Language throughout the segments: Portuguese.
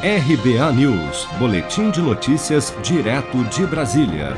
RBA News, Boletim de Notícias, direto de Brasília.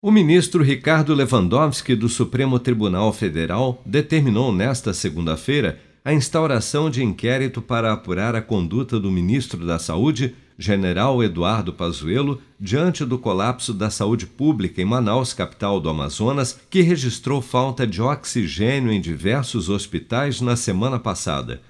O ministro Ricardo Lewandowski, do Supremo Tribunal Federal, determinou nesta segunda-feira a instauração de inquérito para apurar a conduta do ministro da Saúde, general Eduardo Pazuello, diante do colapso da saúde pública em Manaus, capital do Amazonas, que registrou falta de oxigênio em diversos hospitais na semana passada.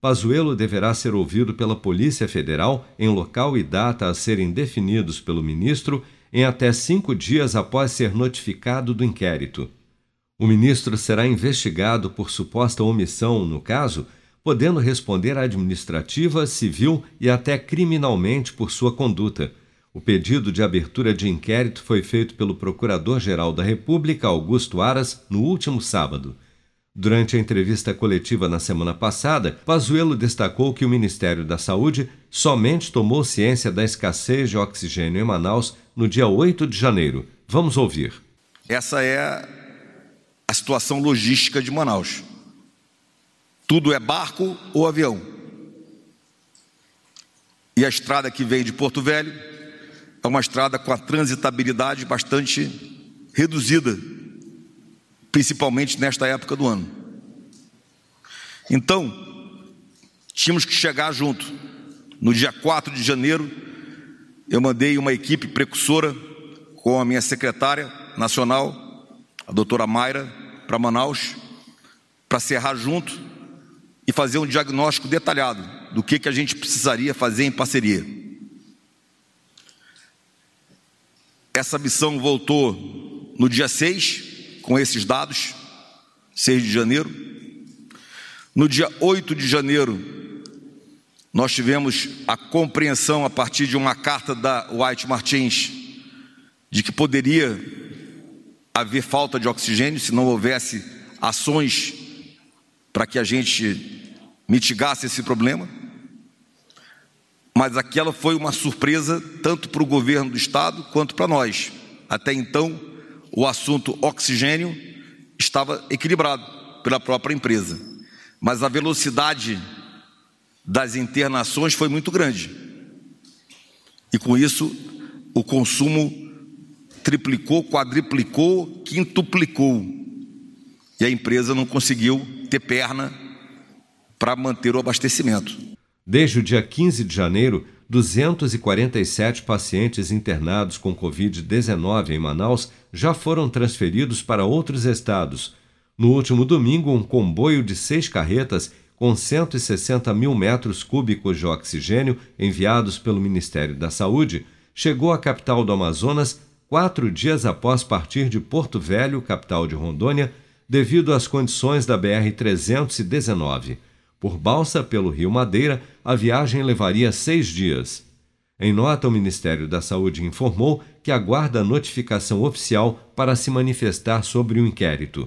Pazuello deverá ser ouvido pela Polícia Federal em local e data a serem definidos pelo ministro em até cinco dias após ser notificado do inquérito. O ministro será investigado por suposta omissão no caso, podendo responder administrativa, civil e até criminalmente por sua conduta. O pedido de abertura de inquérito foi feito pelo Procurador-Geral da República, Augusto Aras, no último sábado. Durante a entrevista coletiva na semana passada, Pazuello destacou que o Ministério da Saúde somente tomou ciência da escassez de oxigênio em Manaus no dia 8 de janeiro. Vamos ouvir. Essa é a situação logística de Manaus. Tudo é barco ou avião. E a estrada que vem de Porto Velho é uma estrada com a transitabilidade bastante reduzida principalmente nesta época do ano. Então, tínhamos que chegar junto. No dia 4 de janeiro, eu mandei uma equipe precursora com a minha secretária nacional, a doutora Mayra, para Manaus, para serrar junto e fazer um diagnóstico detalhado do que, que a gente precisaria fazer em parceria. Essa missão voltou no dia 6, com esses dados, 6 de janeiro. No dia 8 de janeiro, nós tivemos a compreensão a partir de uma carta da White Martins de que poderia haver falta de oxigênio se não houvesse ações para que a gente mitigasse esse problema. Mas aquela foi uma surpresa tanto para o governo do estado quanto para nós. Até então, o assunto oxigênio estava equilibrado pela própria empresa, mas a velocidade das internações foi muito grande. E com isso, o consumo triplicou, quadriplicou, quintuplicou. E a empresa não conseguiu ter perna para manter o abastecimento. Desde o dia 15 de janeiro, 247 pacientes internados com Covid-19 em Manaus já foram transferidos para outros estados. No último domingo, um comboio de seis carretas com 160 mil metros cúbicos de oxigênio enviados pelo Ministério da Saúde chegou à capital do Amazonas quatro dias após partir de Porto Velho, capital de Rondônia, devido às condições da BR-319. Por balsa pelo Rio Madeira, a viagem levaria seis dias. Em nota, o Ministério da Saúde informou que aguarda notificação oficial para se manifestar sobre o inquérito.